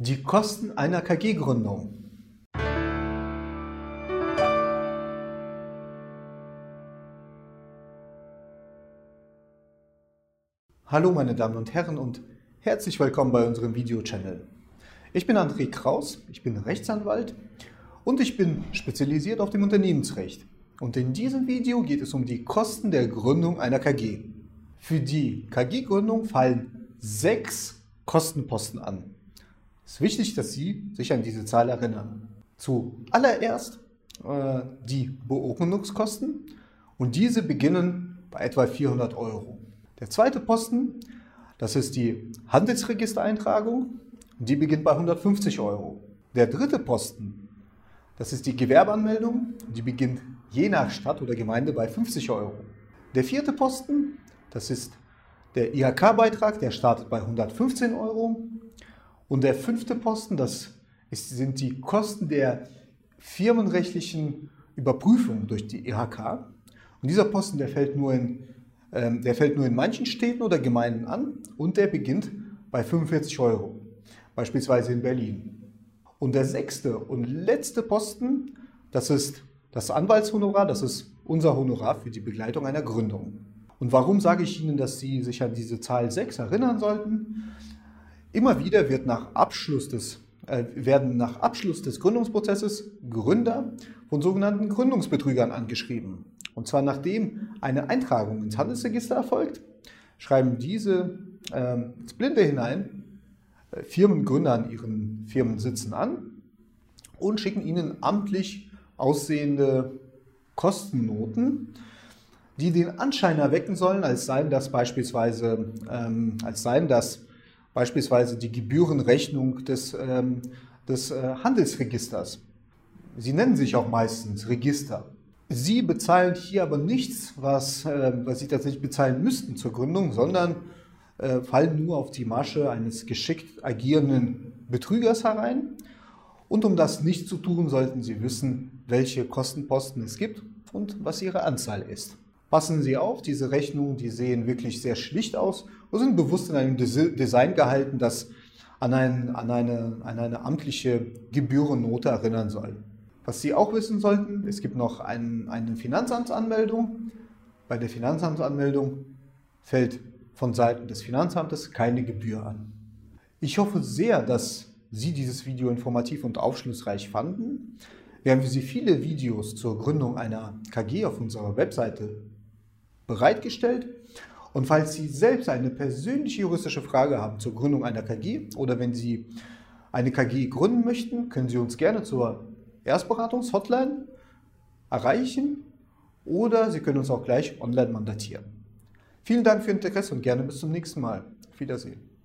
Die Kosten einer KG-Gründung. Hallo meine Damen und Herren und herzlich willkommen bei unserem Video-Channel. Ich bin André Kraus, ich bin Rechtsanwalt und ich bin spezialisiert auf dem Unternehmensrecht. Und in diesem Video geht es um die Kosten der Gründung einer KG. Für die KG-Gründung fallen sechs Kostenposten an. Es ist wichtig, dass Sie sich an diese Zahl erinnern. Zuallererst äh, die Beurkundungskosten und diese beginnen bei etwa 400 Euro. Der zweite Posten, das ist die Handelsregistereintragung die beginnt bei 150 Euro. Der dritte Posten, das ist die Gewerbeanmeldung, die beginnt je nach Stadt oder Gemeinde bei 50 Euro. Der vierte Posten, das ist der IHK-Beitrag, der startet bei 115 Euro. Und der fünfte Posten, das ist, sind die Kosten der firmenrechtlichen Überprüfung durch die IHK. Und dieser Posten, der fällt nur in, ähm, der fällt nur in manchen Städten oder Gemeinden an und der beginnt bei 45 Euro, beispielsweise in Berlin. Und der sechste und letzte Posten, das ist das Anwaltshonorar, das ist unser Honorar für die Begleitung einer Gründung. Und warum sage ich Ihnen, dass Sie sich an diese Zahl 6 erinnern sollten? Immer wieder wird nach Abschluss des, äh, werden nach Abschluss des Gründungsprozesses Gründer von sogenannten Gründungsbetrügern angeschrieben. Und zwar nachdem eine Eintragung ins Handelsregister erfolgt, schreiben diese äh, ins Blinde hinein äh, Firmengründer an ihren Firmensitzen an und schicken ihnen amtlich aussehende Kostennoten, die den Anschein erwecken sollen, als seien das beispielsweise, ähm, als seien das beispielsweise die Gebührenrechnung des, ähm, des äh, Handelsregisters. Sie nennen sich auch meistens Register. Sie bezahlen hier aber nichts, was, äh, was Sie tatsächlich bezahlen müssten zur Gründung, sondern äh, fallen nur auf die Masche eines geschickt agierenden Betrügers herein. Und um das nicht zu tun, sollten Sie wissen, welche Kostenposten es gibt und was ihre Anzahl ist. Passen Sie auf, diese Rechnungen, die sehen wirklich sehr schlicht aus und sind bewusst in einem Design gehalten, das an, ein, an, eine, an eine amtliche Gebührennote erinnern soll. Was Sie auch wissen sollten, es gibt noch ein, eine Finanzamtsanmeldung. Bei der Finanzamtsanmeldung fällt von Seiten des Finanzamtes keine Gebühr an. Ich hoffe sehr, dass Sie dieses Video informativ und aufschlussreich fanden. Wir haben für Sie viele Videos zur Gründung einer KG auf unserer Webseite bereitgestellt. Und falls Sie selbst eine persönliche juristische Frage haben zur Gründung einer KG oder wenn Sie eine KG gründen möchten, können Sie uns gerne zur Erstberatungs-Hotline erreichen oder Sie können uns auch gleich online mandatieren. Vielen Dank für Ihr Interesse und gerne bis zum nächsten Mal. Auf Wiedersehen.